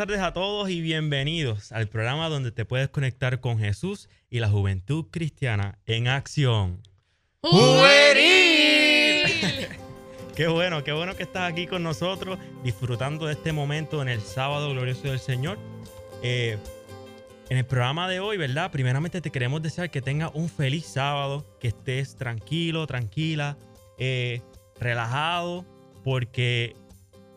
Tardes a todos y bienvenidos al programa donde te puedes conectar con Jesús y la juventud cristiana en acción. ¡Juvenil! Qué bueno, qué bueno que estás aquí con nosotros disfrutando de este momento en el sábado glorioso del Señor. Eh, en el programa de hoy, ¿verdad? Primeramente te queremos desear que tengas un feliz sábado, que estés tranquilo, tranquila, eh, relajado, porque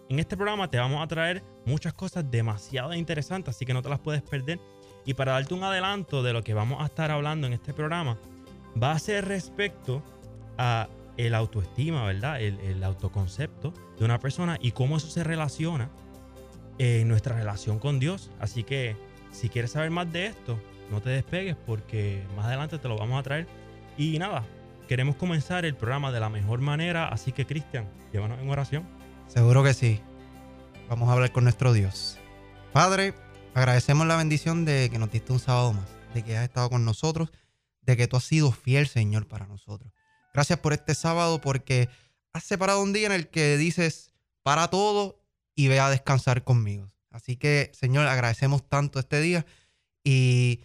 en este programa te vamos a traer muchas cosas demasiado interesantes, así que no te las puedes perder. Y para darte un adelanto de lo que vamos a estar hablando en este programa, va a ser respecto a el autoestima, ¿verdad? El, autoconcepto de una persona y cómo eso se relaciona en nuestra relación con Dios. Así que si quieres saber más de esto, no te despegues porque más adelante te lo vamos a traer. Y nada, queremos comenzar el programa de la mejor manera, así que Cristian, llévanos en oración. Seguro que sí. Vamos a hablar con nuestro Dios. Padre, agradecemos la bendición de que nos diste un sábado más, de que has estado con nosotros, de que tú has sido fiel, Señor, para nosotros. Gracias por este sábado porque has separado un día en el que dices, para todo y ve a descansar conmigo. Así que, Señor, agradecemos tanto este día y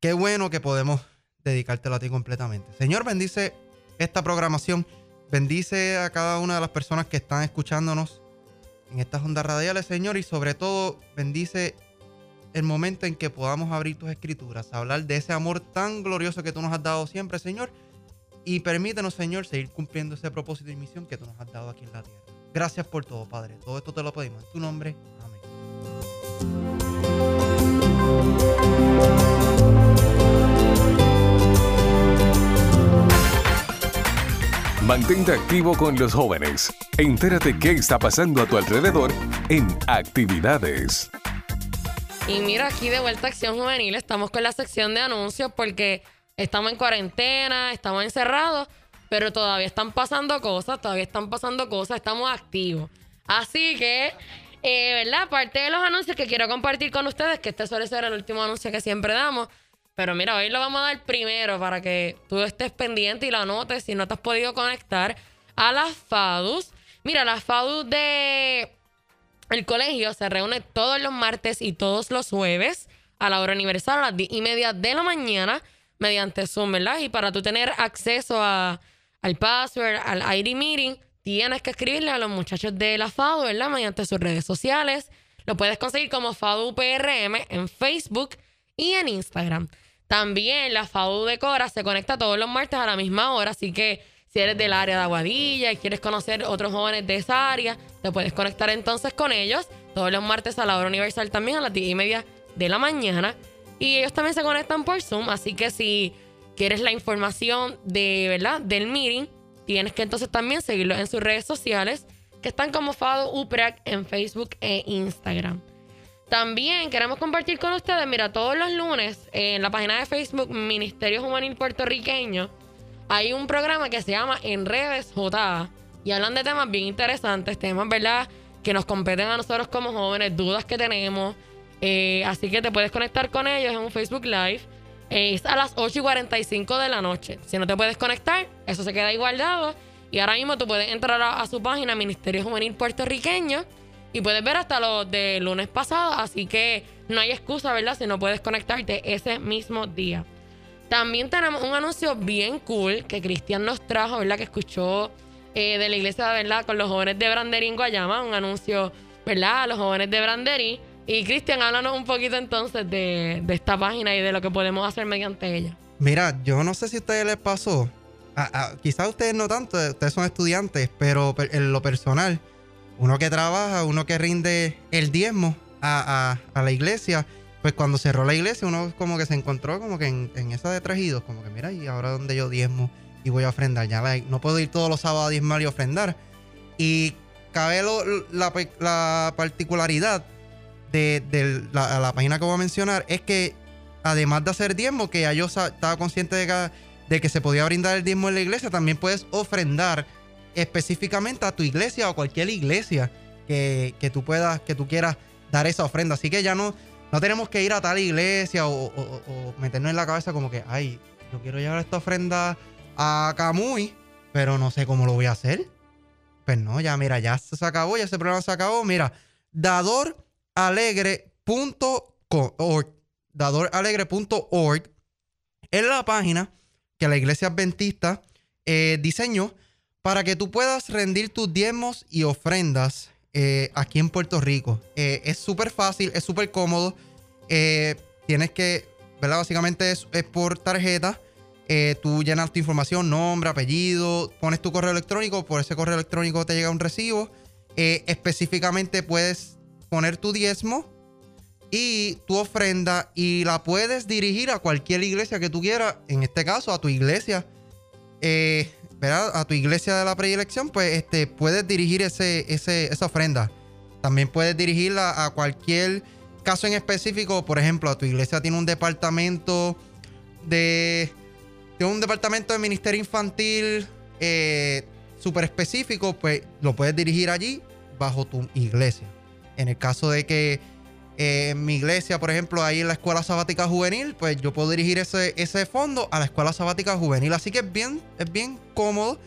qué bueno que podemos dedicártelo a ti completamente. Señor, bendice esta programación, bendice a cada una de las personas que están escuchándonos en estas ondas radiales, Señor, y sobre todo bendice el momento en que podamos abrir tus escrituras, hablar de ese amor tan glorioso que tú nos has dado siempre, Señor, y permítenos, Señor, seguir cumpliendo ese propósito y misión que tú nos has dado aquí en la tierra. Gracias por todo, Padre. Todo esto te lo pedimos en tu nombre. Amén. Mantente activo con los jóvenes. Entérate qué está pasando a tu alrededor en actividades. Y mira, aquí de vuelta a Acción Juvenil, estamos con la sección de anuncios porque estamos en cuarentena, estamos encerrados, pero todavía están pasando cosas, todavía están pasando cosas, estamos activos. Así que, eh, ¿verdad? Parte de los anuncios que quiero compartir con ustedes, que este suele ser el último anuncio que siempre damos, pero mira, hoy lo vamos a dar primero para que tú estés pendiente y lo anotes si no te has podido conectar a las FADUS. Mira, las FADUS de el colegio se reúne todos los martes y todos los jueves a la hora universal a las 10 y media de la mañana mediante Zoom, ¿verdad? Y para tú tener acceso a, al password, al ID meeting, tienes que escribirle a los muchachos de la FADU, ¿verdad? Mediante sus redes sociales. Lo puedes conseguir como FADU PRM en Facebook y en Instagram. También la FADU de Cora se conecta todos los martes a la misma hora, así que si eres del área de Aguadilla y quieres conocer otros jóvenes de esa área, te puedes conectar entonces con ellos todos los martes a la hora universal también a las 10 y media de la mañana. Y ellos también se conectan por Zoom, así que si quieres la información de, ¿verdad? del meeting, tienes que entonces también seguirlos en sus redes sociales, que están como Fado UPRAC en Facebook e Instagram. También queremos compartir con ustedes, mira, todos los lunes en la página de Facebook Ministerio Juvenil Puertorriqueño hay un programa que se llama En Redes J y hablan de temas bien interesantes, temas, ¿verdad? Que nos competen a nosotros como jóvenes, dudas que tenemos, eh, así que te puedes conectar con ellos en un Facebook Live. es a las 8 y 45 de la noche. Si no te puedes conectar, eso se queda ahí. Y ahora mismo tú puedes entrar a, su página Ministerio Juvenil Puertorriqueño y puedes ver hasta los de lunes pasado. Así que no hay excusa, ¿verdad? Si no puedes conectarte ese mismo día. También tenemos un anuncio bien cool que Cristian nos trajo, ¿verdad? Que escuchó eh, de la iglesia, ¿verdad? Con los jóvenes de Brandery en Guayama. Un anuncio, ¿verdad? A los jóvenes de Brandery y Cristian, háblanos un poquito entonces de, esta página y de lo que podemos hacer mediante ella. Mira, yo no sé si a ustedes les pasó, quizás ustedes no tanto, ustedes son estudiantes, pero en lo personal, uno que trabaja, uno que rinde el diezmo a, la iglesia, pues cuando cerró la iglesia, uno como que se encontró como que en, esa de trajidos, como que mira, y ahora donde yo diezmo y voy a ofrendar, ya no puedo ir todos los sábados a diezmar y ofrendar. Y cabe la, la particularidad de, la, página que voy a mencionar es que además de hacer diezmo, que yo estaba consciente de de que se podía brindar el diezmo en la iglesia, también puedes ofrendar específicamente a tu iglesia o cualquier iglesia que, tú puedas, que tú quieras dar esa ofrenda. Así que ya no, no tenemos que ir a tal iglesia o, meternos en la cabeza como que, ay, yo quiero llevar esta ofrenda a Camuy, pero no sé cómo lo voy a hacer. Pues no, ya mira, ya se acabó, ya ese programa se acabó. Mira, dador dadoralegre.org. Dadoralegre.org es la página que la iglesia adventista eh, diseñó para que tú puedas rendir tus diezmos y ofrendas eh, aquí en Puerto Rico. Eh, es súper fácil, es súper cómodo. tienes que, ¿verdad? Básicamente es, es por tarjeta. tú llenas tu información, nombre, apellido, pones tu correo electrónico, por ese correo electrónico te llega un recibo. específicamente puedes poner tu diezmo y tu ofrenda y la puedes dirigir a cualquier iglesia que tú quieras. En este caso, a tu iglesia, eh, ¿verdad? A tu iglesia de la predilección, pues este, puedes dirigir ese, esa ofrenda. También puedes dirigirla a cualquier caso en específico. Por ejemplo, a tu iglesia tiene un departamento de. Tiene un departamento de ministerio infantil eh, súper específico, pues lo puedes dirigir allí bajo tu iglesia. En el caso de que en mi iglesia, por ejemplo, ahí en la Escuela Sabática Juvenil, pues yo puedo dirigir ese, ese fondo a la Escuela Sabática Juvenil. Así que es bien, es bien cómodo,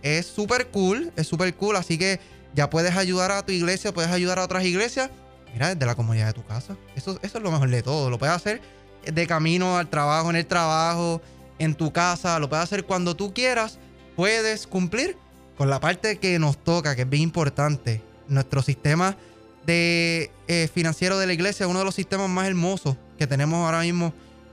es súper cool, es súper cool. Así que ya puedes ayudar a tu iglesia, puedes ayudar a otras iglesias, mira, desde la comunidad de tu casa. Eso, eso es lo mejor de todo. Lo puedes hacer de camino al trabajo, en el trabajo, en tu casa, lo puedes hacer cuando tú quieras. Puedes cumplir con la parte que nos toca, que es bien importante. Nuestro sistema de eh, financiero de la iglesia, uno de los sistemas más hermosos que tenemos ahora mismo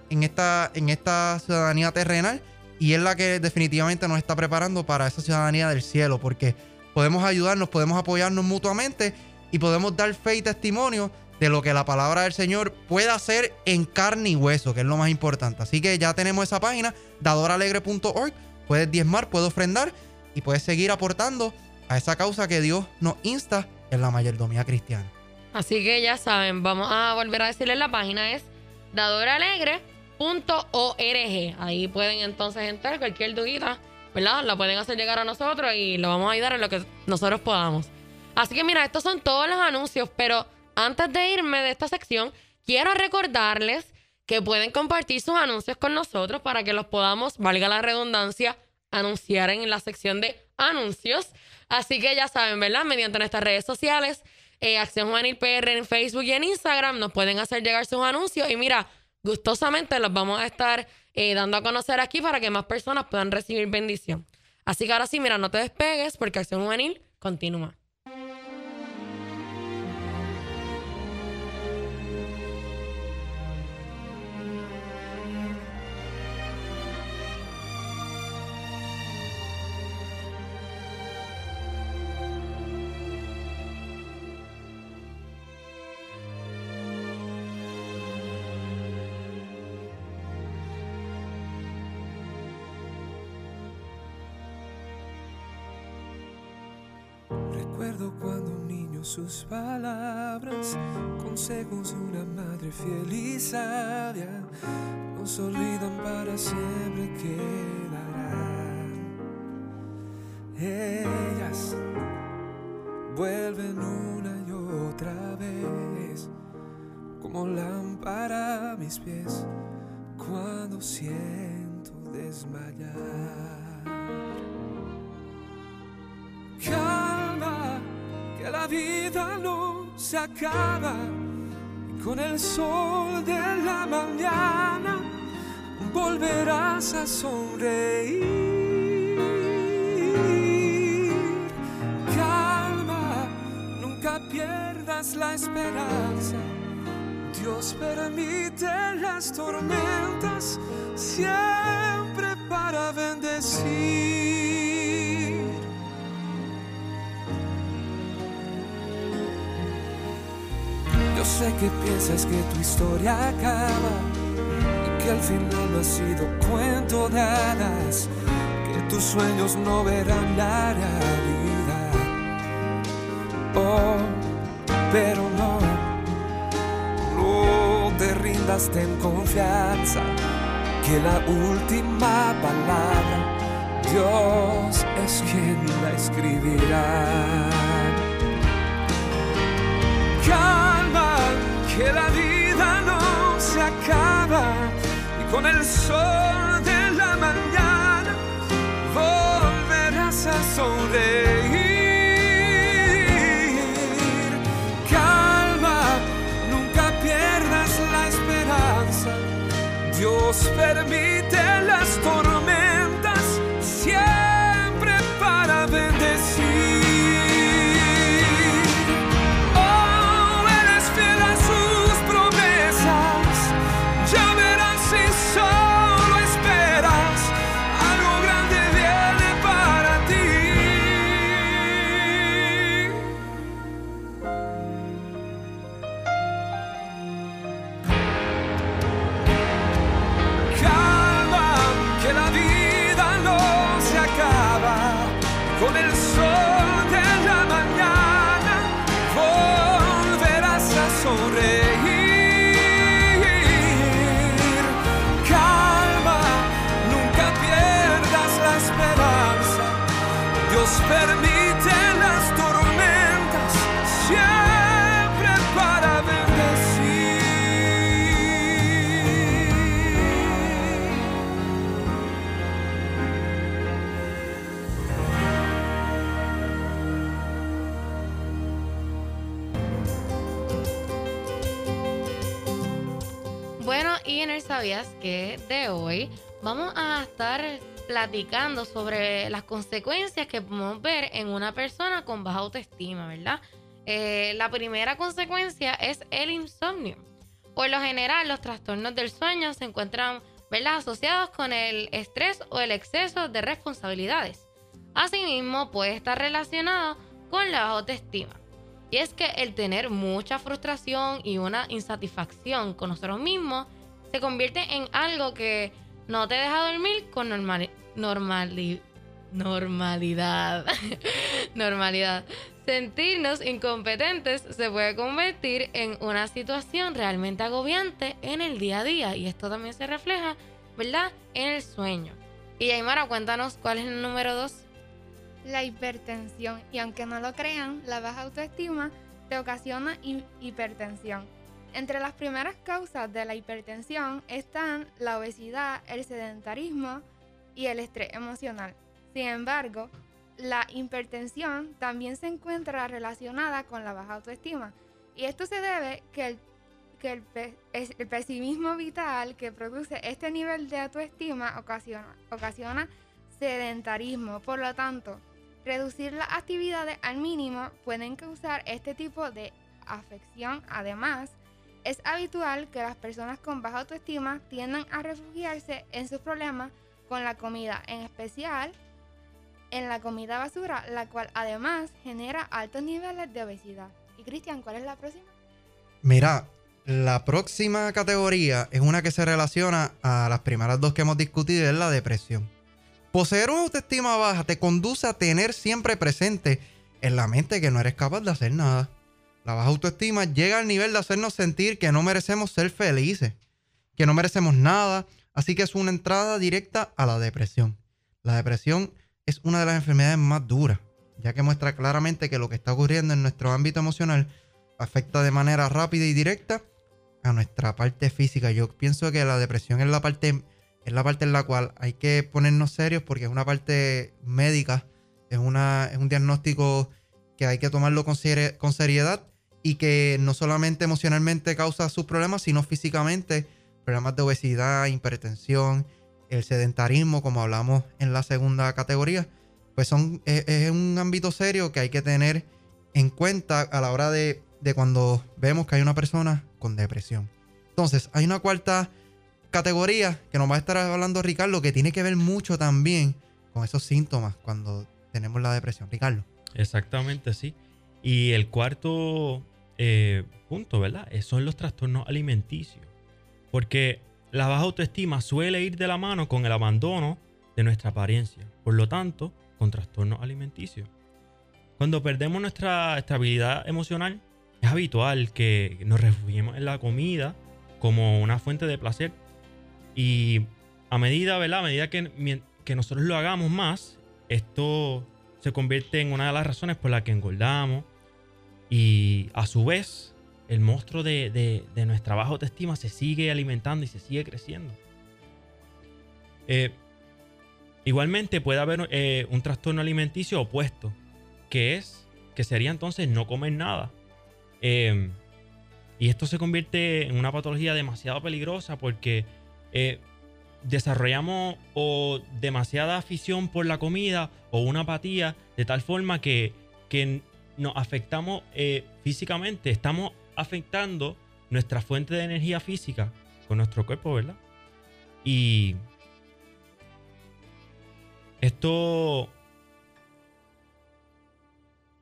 en esta, en esta ciudadanía terrenal y es la que definitivamente nos está preparando para esa ciudadanía del cielo, porque podemos ayudarnos, podemos apoyarnos mutuamente y podemos dar fe y testimonio de lo que la palabra del Señor puede hacer en carne y hueso, que es lo más importante. Así que ya tenemos esa página, dadoralegre.org, puedes diezmar, puedes ofrendar y puedes seguir aportando a esa causa que Dios nos insta en la mayordomía cristiana. Así que ya saben, vamos a volver a decirles la página es dadoralegre.org. Ahí pueden entonces entrar cualquier dudita, ¿verdad? La pueden hacer llegar a nosotros y lo vamos a ayudar en lo que nosotros podamos. Así que mira, estos son todos los anuncios, pero antes de irme de esta sección, quiero recordarles que pueden compartir sus anuncios con nosotros para que los podamos, valga la redundancia, anunciar en la sección de anuncios. Así que ya saben, ¿verdad? Mediante nuestras redes sociales, eh, Acción Juvenil PR en Facebook y en Instagram, nos pueden hacer llegar sus anuncios. Y mira, gustosamente los vamos a estar eh, dando a conocer aquí para que más personas puedan recibir bendición. Así que ahora sí, mira, no te despegues porque Acción Juvenil continúa. Sus palabras, consejos de una madre fiel y sabia, nos olvidan para siempre quedarán. Ellas vuelven una y otra vez, como lámpara a mis pies, cuando siento desmayar. Vida no se acaba con el sol de la mañana volverás a sonreír. Calma, nunca pierdas la esperanza. Dios permite las tormentas siempre para bendecir. Que piensas que tu historia acaba y que al final no ha sido cuento de hadas, que tus sueños no verán la realidad. Oh, pero no, no te rindas, ten confianza, que la última palabra Dios es quien la escribirá. que la vida no se acaba y con el sol de la mañana volverás a sonreír. Calma, nunca pierdas la esperanza. Dios permite De hoy vamos a estar platicando sobre las consecuencias que podemos ver en una persona con baja autoestima, ¿verdad? Eh, la primera consecuencia es el insomnio. Por lo general, los trastornos del sueño se encuentran ¿verdad? asociados con el estrés o el exceso de responsabilidades. Asimismo, puede estar relacionado con la baja autoestima. Y es que el tener mucha frustración y una insatisfacción con nosotros mismos se convierte en algo que no te deja dormir con normalidad. normalidad. normalidad. Sentirnos incompetentes se puede convertir en una situación realmente agobiante en el día a día y esto también se refleja, ¿verdad?, en el sueño. Y Aymara, cuéntanos cuál es el número dos. La hipertensión. Y aunque no lo crean, la baja autoestima te ocasiona hipertensión. Entre las primeras causas de la hipertensión están la obesidad, el sedentarismo y el estrés emocional. Sin embargo, la hipertensión también se encuentra relacionada con la baja autoestima. Y esto se debe que el, que el, pesimismo vital que produce este nivel de autoestima ocasiona, ocasiona sedentarismo. Por lo tanto, reducir las actividades al mínimo pueden causar este tipo de afección. Además, es habitual que las personas con baja autoestima tiendan a refugiarse en sus problemas con la comida, en especial en la comida basura, la cual además genera altos niveles de obesidad. Y Cristian, ¿cuál es la próxima? Mira, la próxima categoría es una que se relaciona a las primeras dos que hemos discutido, es la depresión. Poseer una autoestima baja te conduce a tener siempre presente en la mente que no eres capaz de hacer nada. La baja autoestima llega al nivel de hacernos sentir que no merecemos ser felices, que no merecemos nada, así que es una entrada directa a la depresión. La depresión es una de las enfermedades más duras, ya que muestra claramente que lo que está ocurriendo en nuestro ámbito emocional afecta de manera rápida y directa a nuestra parte física. Yo pienso que la depresión es la parte, es la parte en la cual hay que ponernos serios porque es una parte médica, es, una, es un diagnóstico que hay que tomarlo con, con seriedad y que no solamente emocionalmente causa sus problemas, sino físicamente, problemas de obesidad, hipertensión, el sedentarismo, como hablamos en la segunda categoría, pues son, es, un ámbito serio que hay que tener en cuenta a la hora de, de cuando vemos que hay una persona con depresión. Entonces, hay una cuarta categoría que nos va a estar hablando Ricardo, que tiene que ver mucho también con esos síntomas cuando tenemos la depresión. Ricardo. Exactamente, sí. Y el cuarto eh, punto, ¿verdad? Son los trastornos alimenticios. Porque la baja autoestima suele ir de la mano con el abandono de nuestra apariencia, por lo tanto, con trastornos alimenticios. Cuando perdemos nuestra estabilidad emocional, es habitual que nos refugiemos en la comida como una fuente de placer. Y a medida, ¿verdad? A medida que, que nosotros lo hagamos más, esto se convierte en una de las razones por las que engordamos. Y a su vez, el monstruo de, nuestra baja autoestima se sigue alimentando y se sigue creciendo. Eh, igualmente puede haber eh, un trastorno alimenticio opuesto, que es que sería entonces no comer nada. Eh, y esto se convierte en una patología demasiado peligrosa porque desarrollamos o demasiada afición por la comida o una apatía de tal forma que, que nos afectamos físicamente. Estamos afectando nuestra fuente de energía física con nuestro cuerpo, ¿verdad? Y esto,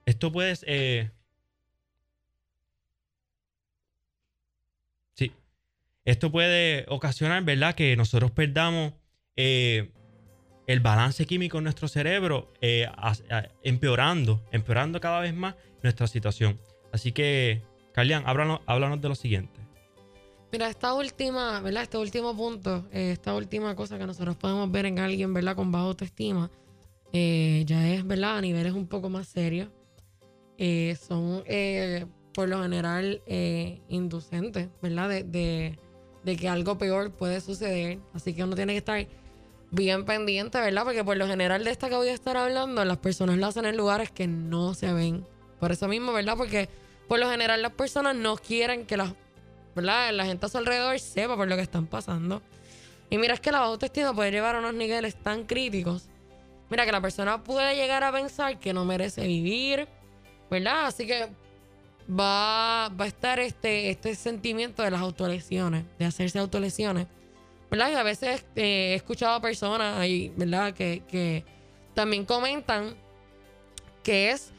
esto puede, eh, sí, esto puede ocasionar, ¿verdad? Que nosotros perdamos eh, el balance químico en nuestro cerebro, eh, empeorando, empeorando cada vez más nuestra situación. Así que Carlian, háblanos, de lo siguiente. Mira, esta última, ¿verdad? Este último punto, eh, esta última cosa que nosotros podemos ver en alguien, ¿verdad? Con baja autoestima, eh, ya es, ¿verdad? A niveles un poco más serios. Eh, son, por lo general, inducentes, ¿verdad? De, de, que algo peor puede suceder. Así que uno tiene que estar bien pendiente, ¿verdad? Porque por lo general de esta que voy a estar hablando, las personas lo hacen en lugares que no se ven. Por eso mismo, ¿verdad? Porque por lo general las personas no quieren que las ¿verdad? La gente a su alrededor sepa por lo que están pasando. Y mira, es que la autoestima puede llevar a unos niveles tan críticos. Mira, que la persona puede llegar a pensar que no merece vivir, ¿verdad? Así que va, va a estar este, este sentimiento de las autolesiones, de hacerse autolesiones. ¿Verdad? Y a veces eh, he escuchado a personas ahí, ¿verdad? Que, que también comentan que es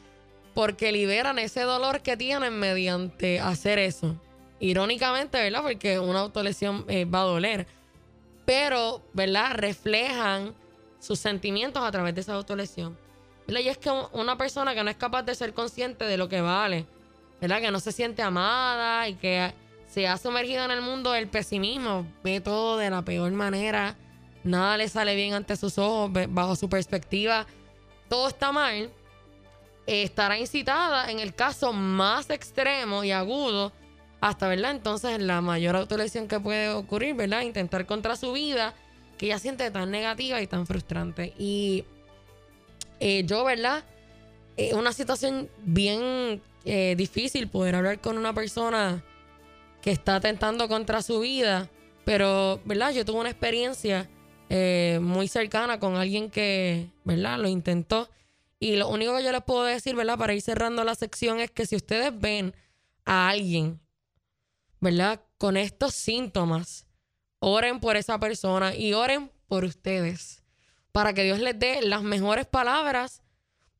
porque liberan ese dolor que tienen mediante hacer eso. Irónicamente, ¿verdad? Porque una autolesión eh, va a doler. Pero, ¿verdad? Reflejan sus sentimientos a través de esa autolesión. Y es que una persona que no es capaz de ser consciente de lo que vale, ¿verdad? Que no se siente amada y que se ha sumergido en el mundo del pesimismo, ve todo de la peor manera, nada le sale bien ante sus ojos, bajo su perspectiva, todo está mal estará incitada en el caso más extremo y agudo hasta, ¿verdad? Entonces la mayor autolesión que puede ocurrir, ¿verdad? Intentar contra su vida que ella siente tan negativa y tan frustrante. Y eh, yo, ¿verdad? Es una situación bien eh, difícil poder hablar con una persona que está atentando contra su vida, pero, ¿verdad? Yo tuve una experiencia eh, muy cercana con alguien que, ¿verdad? Lo intentó y lo único que yo les puedo decir, ¿verdad? Para ir cerrando la sección es que si ustedes ven a alguien, ¿verdad? Con estos síntomas, oren por esa persona y oren por ustedes. Para que Dios les dé las mejores palabras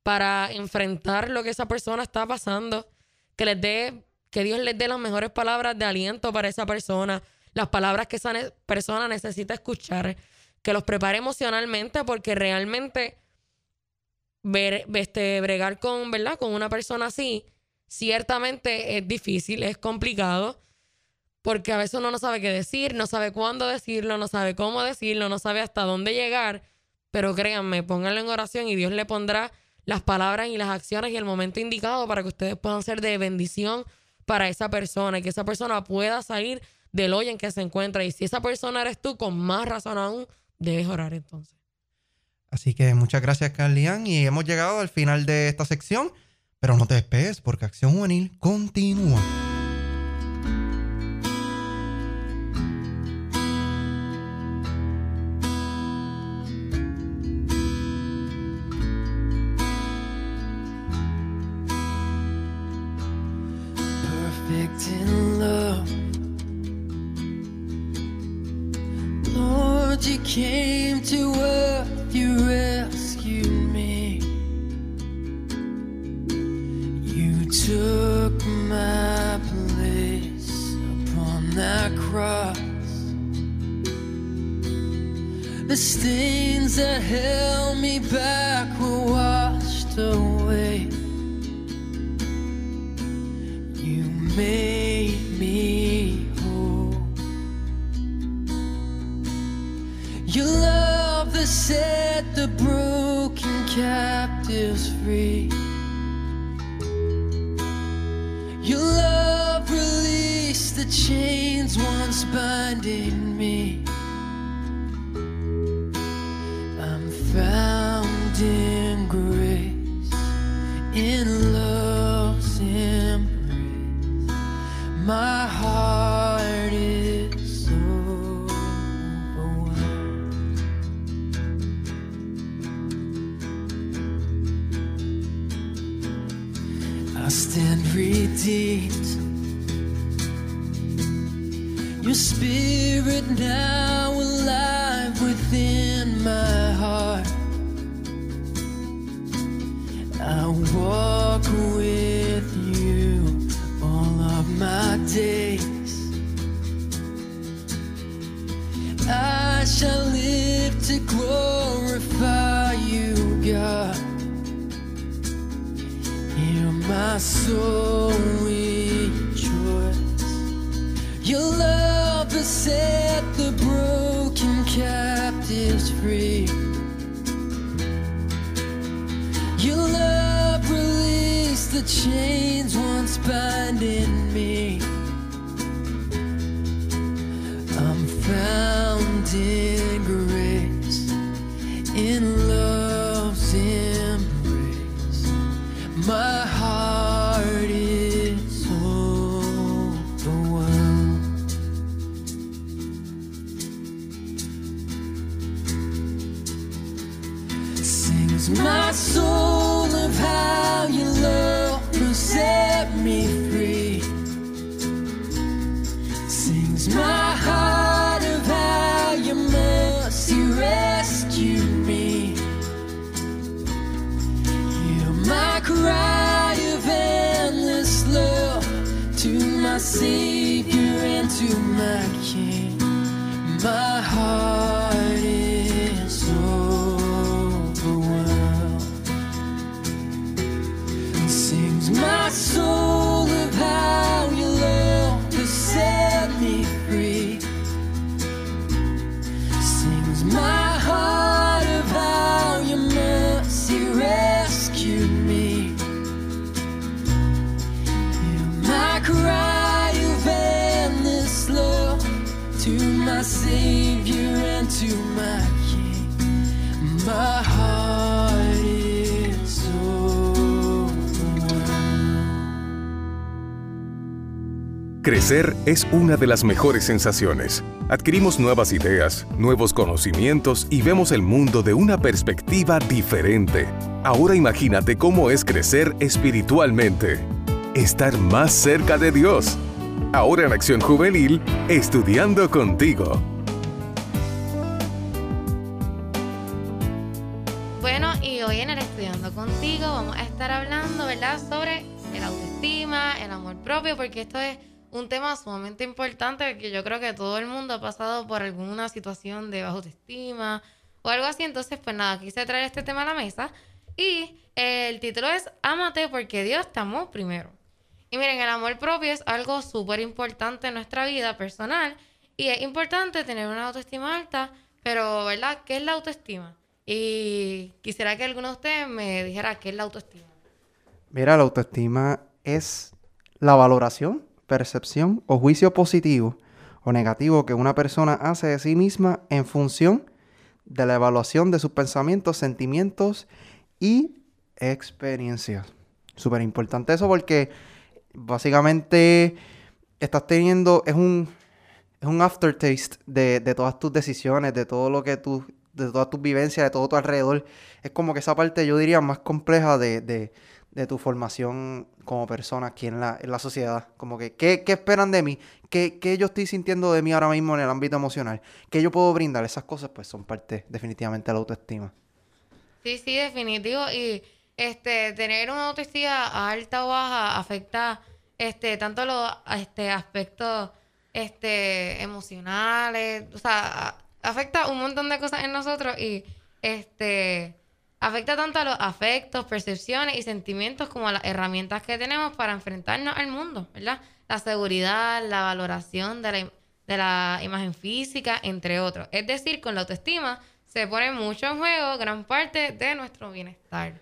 para enfrentar lo que esa persona está pasando. Que les dé, que Dios les dé las mejores palabras de aliento para esa persona. Las palabras que esa persona necesita escuchar. Que los prepare emocionalmente porque realmente ver, este, bregar con, ¿verdad? Con una persona así, ciertamente es difícil, es complicado, porque a veces uno no sabe qué decir, no sabe cuándo decirlo, no sabe cómo decirlo, no sabe hasta dónde llegar, pero créanme, pónganlo en oración y Dios le pondrá las palabras y las acciones y el momento indicado para que ustedes puedan ser de bendición para esa persona y que esa persona pueda salir del hoyo en que se encuentra. Y si esa persona eres tú, con más razón aún, debes orar entonces. Así que muchas gracias, Carlian. Y hemos llegado al final de esta sección. Pero no te despegues porque Acción Juvenil continúa. Came to earth. you rescued me. You took my place upon that cross. The stains that held me back were washed away. You made love the same the broken captives free. Your love released the chains once binding me. I'm found in grace, in love's Savior and to my King. My heart Crecer es una de las mejores sensaciones. Adquirimos nuevas ideas, nuevos conocimientos y vemos el mundo de una perspectiva diferente. Ahora imagínate cómo es crecer espiritualmente. Estar más cerca de Dios. Ahora en Acción Juvenil, estudiando contigo. Bueno, y hoy en el Estudiando Contigo vamos a estar hablando, ¿verdad?, sobre el autoestima, el amor propio, porque esto es un tema sumamente importante que yo creo que todo el mundo ha pasado por alguna situación de baja autoestima o algo así. Entonces, pues nada, quise traer este tema a la mesa. Y el título es Ámate porque Dios te amó primero. Y miren, el amor propio es algo súper importante en nuestra vida personal y es importante tener una autoestima alta, pero ¿verdad? ¿Qué es la autoestima? Y quisiera que alguno de ustedes me dijera qué es la autoestima. Mira, la autoestima es la valoración, percepción o juicio positivo o negativo que una persona hace de sí misma en función de la evaluación de sus pensamientos, sentimientos y experiencias. Súper importante eso porque básicamente estás teniendo, es un, es un aftertaste de, de todas tus decisiones, de todo lo que tú, de todas tus vivencias, de todo tu alrededor. Es como que esa parte yo diría más compleja de, de, de tu formación como persona aquí en la, en la sociedad. Como que, ¿qué, qué esperan de mí? ¿Qué, ¿Qué yo estoy sintiendo de mí ahora mismo en el ámbito emocional? ¿Qué yo puedo brindar? Esas cosas pues son parte definitivamente de la autoestima. Sí, sí, definitivo. Y este, tener una autoestima alta o baja afecta este, tanto los este, aspectos este, emocionales, o sea, afecta un montón de cosas en nosotros y este, afecta tanto a los afectos, percepciones y sentimientos como a las herramientas que tenemos para enfrentarnos al mundo, ¿verdad? La seguridad, la valoración de la, imagen física, entre otros. Es decir, con la autoestima se pone mucho en juego gran parte de nuestro bienestar,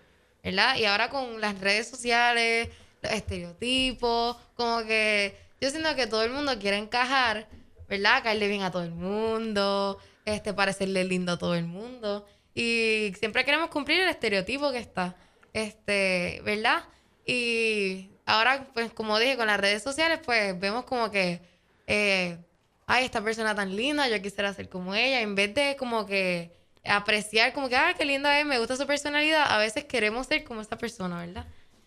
¿verdad? Y ahora con las redes sociales, los estereotipos, como que yo siento que todo el mundo quiere encajar, ¿verdad? Caerle bien a todo el mundo, este, parecerle lindo a todo el mundo. Y siempre queremos cumplir el estereotipo que está, este, ¿verdad? Y ahora, pues, como dije, con las redes sociales, pues, vemos como que, eh, ay, esta persona tan linda, yo quisiera ser como ella, en vez de como que apreciar, como que, ay, qué linda es, me gusta su personalidad, a veces queremos ser como esta persona, ¿verdad?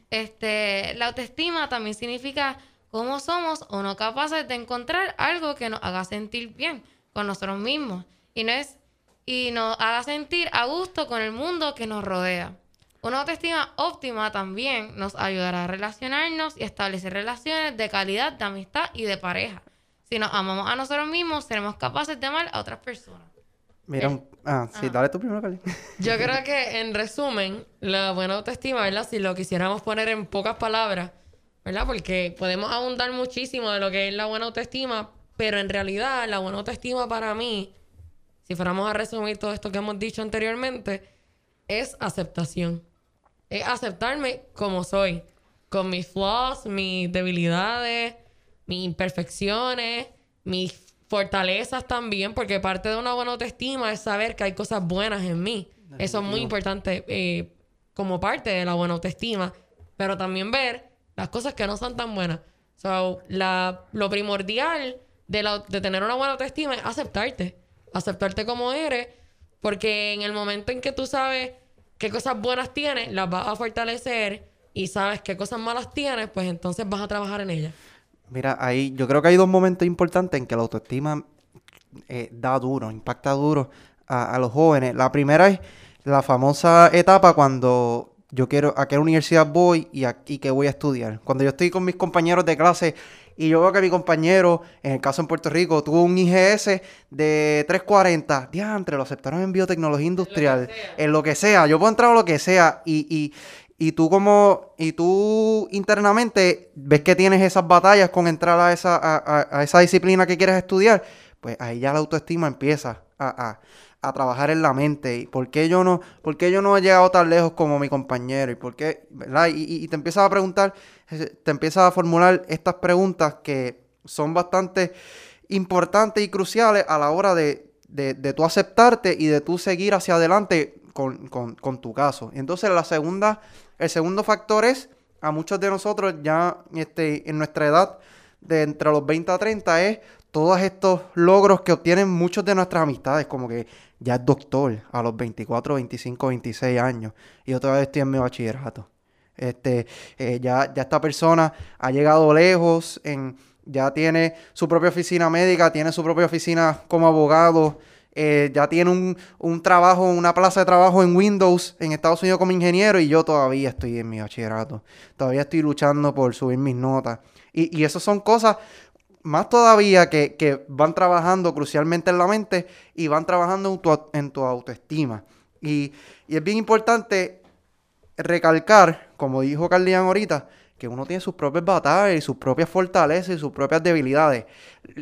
Este, la autoestima también significa cómo somos o no capaces de encontrar algo que nos haga sentir bien con nosotros mismos y no es y nos haga sentir a gusto con el mundo que nos rodea. Una autoestima óptima también nos ayudará a relacionarnos y establecer relaciones de calidad, de amistad y de pareja. Si nos amamos a nosotros mismos, seremos capaces de amar a otras personas. Mira, Eh, un- ah, sí, dale tú primero, Carly. Yo creo que en resumen, la buena autoestima, ¿verdad? Si lo quisiéramos poner en pocas palabras, ¿verdad? Porque podemos abundar muchísimo de lo que es la buena autoestima, pero en realidad la buena autoestima para mí, si fuéramos a resumir todo esto que hemos dicho anteriormente, es aceptación. Es aceptarme como soy, con mis flaws, mis debilidades, mis imperfecciones, mis fortalezas también, porque parte de una buena autoestima es saber que hay cosas buenas en mí. Eso es muy importante eh, como parte de la buena autoestima, pero también ver las cosas que no son tan buenas. So, la, lo primordial de, la- de tener una buena autoestima es aceptarte, aceptarte como eres, porque en el momento en que tú sabes qué cosas buenas tienes, las vas a fortalecer y sabes qué cosas malas tienes, pues entonces vas a trabajar en ellas. Mira, ahí yo creo que hay dos momentos importantes en que la autoestima eh, da duro, impacta duro a, a los jóvenes. La primera es la famosa etapa cuando yo quiero a qué universidad voy y, a, y qué voy a estudiar. Cuando yo estoy con mis compañeros de clase y yo veo que mi compañero, en el caso en Puerto Rico, tuvo un IGS de 340, diantre, lo aceptaron en biotecnología industrial, en lo que sea, yo puedo entrar a lo que sea y, y, y tú como, y tú internamente ves que tienes esas batallas con entrar a esa, a, a- a esa disciplina que quieres estudiar, pues ahí ya la autoestima empieza a, a- trabajar en la mente. ¿Y por qué yo no, por qué yo no he llegado tan lejos como mi compañero? ¿Y por qué? ¿Verdad? Y, te empiezas a preguntar, eh, te empiezas a formular estas preguntas que son bastante importantes y cruciales a la hora de, de, de tú aceptarte y de tú seguir hacia adelante con, con- con tu caso. Entonces la segunda, el segundo factor es, a muchos de nosotros ya este, en nuestra edad, de entre los 20 a 30, es todos estos logros que obtienen muchos de nuestras amistades, como que ya es doctor a los 24, 25, 26 años, y yo todavía estoy en mi bachillerato. Este, eh, ya, ya esta persona ha llegado lejos, en, ya tiene su propia oficina médica, tiene su propia oficina como abogado, eh, ya tiene un, un trabajo, una plaza de trabajo en Windows en Estados Unidos como ingeniero y yo todavía estoy en mi bachillerato. Todavía estoy luchando por subir mis notas. Y, y son cosas más todavía que, que van trabajando crucialmente en la mente y van trabajando en tu, en tu autoestima. Y, y es bien importante recalcar, como dijo Carlian ahorita, que uno tiene sus propias batallas y sus propias fortalezas y sus propias debilidades.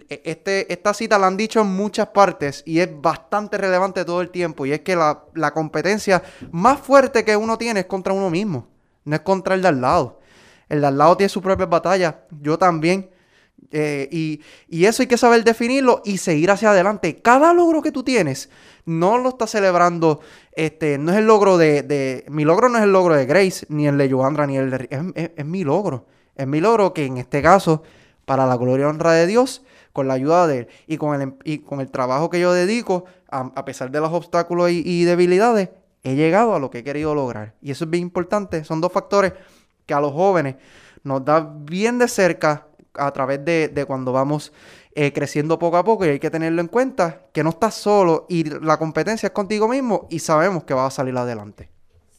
E- Este, esta cita la han dicho en muchas partes y es bastante relevante todo el tiempo. Y es que la, la competencia más fuerte que uno tiene es contra uno mismo, no es contra el de al lado. El de al lado tiene sus propias batallas, yo también. Eh, y, y eso hay que saber definirlo y seguir hacia adelante. Cada logro que tú tienes, no lo estás celebrando, este, no es el logro de, de- Mi logro no es el logro de Grace, ni el de Joandra, ni el de... Es, es- mi logro. Es mi logro que en este caso, para la gloria y honra de Dios, con la ayuda de Él y con el, em- y con el trabajo que yo dedico, a, a pesar de los obstáculos y, y debilidades, he llegado a lo que he querido lograr. Y eso es bien importante. Son dos factores que a los jóvenes nos da bien de cerca a través de, de cuando vamos eh, creciendo poco a poco y hay que tenerlo en cuenta que no estás solo y la competencia es contigo mismo y sabemos que vas a salir adelante.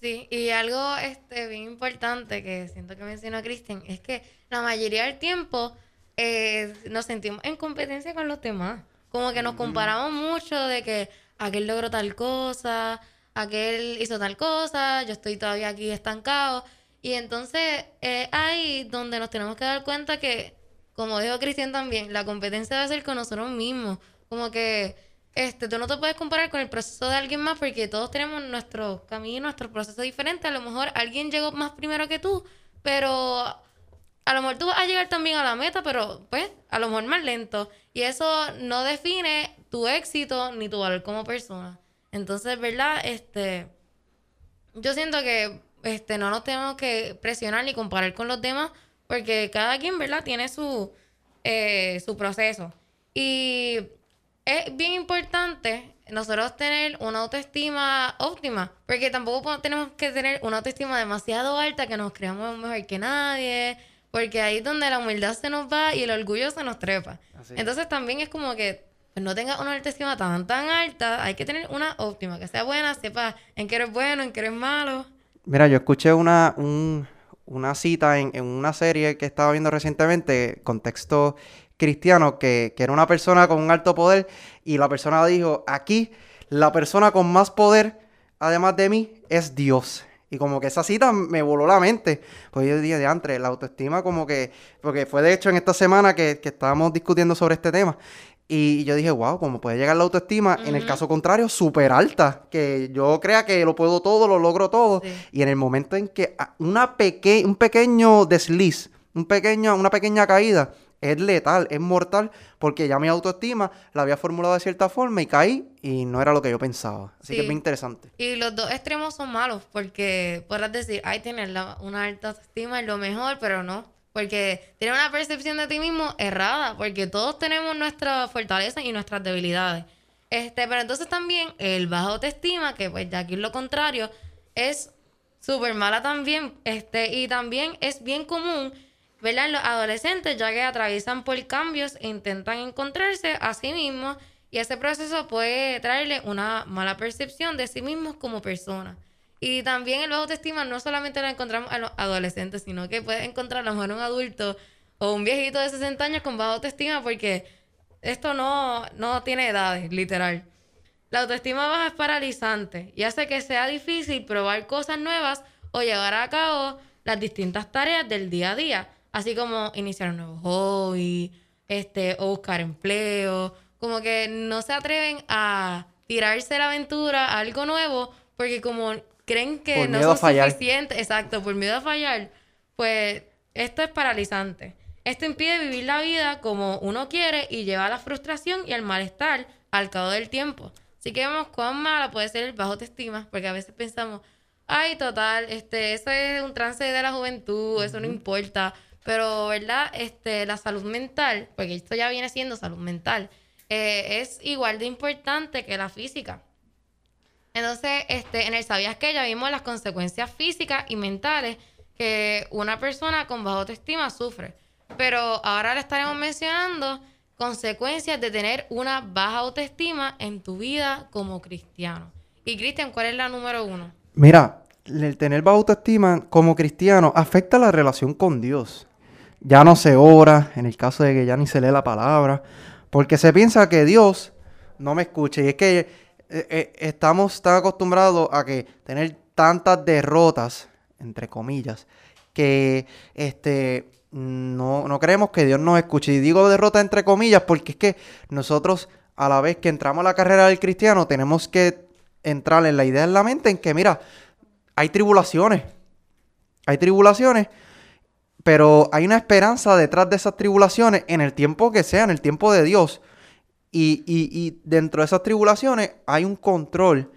Sí, y algo este, bien importante que siento que mencionó Cristian es que la mayoría del tiempo eh, nos sentimos en competencia con los demás. Como que nos comparamos mucho de que aquel logró tal cosa, aquel hizo tal cosa, yo estoy todavía aquí estancado. Y entonces es ahí donde nos tenemos que dar cuenta que, como dijo Cristian también, la competencia debe ser con nosotros mismos. Como que este, tú no te puedes comparar con el proceso de alguien más porque todos tenemos nuestro camino, nuestro proceso diferente. A lo mejor alguien llegó más primero que tú, pero a lo mejor tú vas a llegar también a la meta, pero pues a lo mejor más lento. Y eso no define tu éxito ni tu valor como persona. Entonces, ¿verdad? Este, yo siento que este, no nos tenemos que presionar ni comparar con los demás porque cada quien, ¿verdad? Tiene su, eh, su proceso. Y es bien importante nosotros tener una autoestima óptima, porque tampoco po- tenemos que tener una autoestima demasiado alta que nos creamos mejor que nadie, porque ahí es donde la humildad se nos va y el orgullo se nos trepa. Así. Entonces también es como que pues, no tengas una autoestima tan tan alta, hay que tener una óptima, que sea buena, sepa en qué eres bueno, en qué eres malo. Mira, yo escuché una, un- una cita en, en una serie que estaba viendo recientemente, contexto cristiano, que, que era una persona con un alto poder y la persona dijo, aquí la persona con más poder, además de mí, es Dios. Y como que esa cita me voló la mente. Pues yo dije, de antes, la autoestima como que, porque fue de hecho en esta semana que, que estábamos discutiendo sobre este tema. Y yo dije, wow, ¿cómo puede llegar la autoestima? En el caso contrario, súper alta. Que yo crea que lo puedo todo, lo logro todo. Sí. Y en el momento en que una peque- un pequeño desliz, un pequeño, una pequeña caída, es letal, es mortal, porque ya mi autoestima la había formulado de cierta forma y caí y no era lo que yo pensaba. Así que es bien interesante. Y los dos extremos son malos porque podrás decir, ay, tener la- una alta autoestima es lo mejor, pero no. Porque tienes una percepción de ti mismo errada, porque todos tenemos nuestras fortalezas y nuestras debilidades. Este, pero entonces también el baja autoestima, que pues ya aquí es lo contrario, es súper mala también. Este, y también es bien común, ¿verdad? En los adolescentes, ya que atraviesan por cambios e intentan encontrarse a sí mismos. Y ese proceso puede traerle una mala percepción de sí mismos como personas. Y también el bajo autoestima no solamente lo encontramos a los adolescentes, sino que puede encontrar a lo mejor un adulto o un viejito de 60 años con bajo autoestima porque esto no, no tiene edades, literal. La autoestima baja es paralizante y hace que sea difícil probar cosas nuevas o llevar a cabo las distintas tareas del día a día, así como iniciar un nuevo hobby, este, o buscar empleo, como que no se atreven a tirarse la aventura a algo nuevo porque como creen que Por no miedo a son fallar. suficientes, exacto, por miedo a fallar, pues esto es paralizante. Esto impide vivir la vida como uno quiere y lleva a la frustración y al malestar al cabo del tiempo. Así que vemos cuán malo puede ser el bajo autoestima, porque a veces pensamos, ay, total, este, eso es un trance de la juventud, eso no importa. Pero, ¿verdad? Este, la salud mental, porque esto ya viene siendo salud mental, eh, es igual de importante que la física. Entonces, este, en el Sabías que ya vimos las consecuencias físicas y mentales que una persona con baja autoestima sufre. Pero ahora le estaremos mencionando consecuencias de tener una baja autoestima en tu vida como cristiano. Y Cristian, ¿cuál es la número uno? Mira, el tener baja autoestima como cristiano afecta la relación con Dios. Ya no se ora, en el caso de que ya ni se lee la palabra, porque se piensa que Dios no me escucha. Y es que eh, eh, estamos tan acostumbrados a que tener tantas derrotas, entre comillas, que este no, no creemos que Dios nos escuche. Y digo derrota entre comillas porque es que nosotros a la vez que entramos a la carrera del cristiano tenemos que entrar en la idea en la mente en que, mira, hay tribulaciones. Hay tribulaciones, pero hay una esperanza detrás de esas tribulaciones en el tiempo que sea, en el tiempo de Dios. Y, y- y dentro de esas tribulaciones hay un control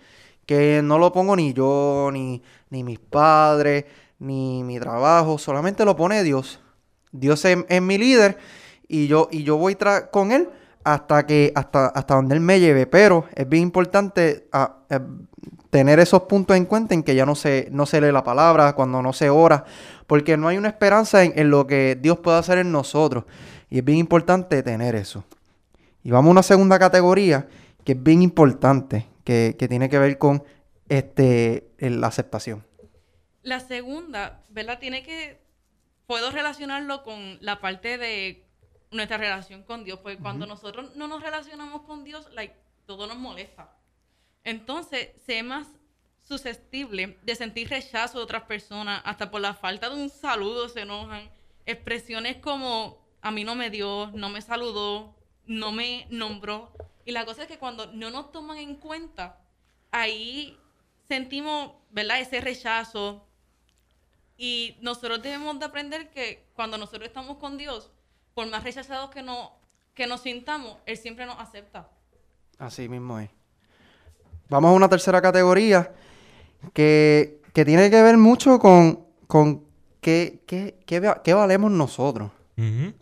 que no lo pongo ni yo, ni, ni mis padres, ni mi trabajo, solamente lo pone Dios. Dios es, es mi líder y yo, y yo voy con él hasta que hasta, hasta donde él me lleve. Pero es bien importante ah, eh, tener esos puntos en cuenta en que ya no se, no se lee la palabra, cuando no se ora, porque no hay una esperanza en, en lo que Dios puede hacer en nosotros. Y es bien importante tener eso. Y vamos a una segunda categoría que es bien importante, que, que tiene que ver con este, el- la aceptación. La segunda, ¿verdad? Tiene que, puedo relacionarlo con la parte de nuestra relación con Dios, porque cuando nosotros no nos relacionamos con Dios, like, todo nos molesta. Entonces, sé más susceptible de sentir rechazo de otras personas, hasta por la falta de un saludo se enojan. Expresiones como, a mí no me dio, no me saludó, no me nombró. Y la cosa es que cuando no nos toman en cuenta, ahí sentimos, ¿verdad? Ese rechazo. Y nosotros debemos de aprender que cuando nosotros estamos con Dios, por más rechazados que, no, que nos sintamos, Él siempre nos acepta. Así mismo es. Vamos a una tercera categoría que, que tiene que ver mucho con, con qué, qué, qué va- qué valemos nosotros.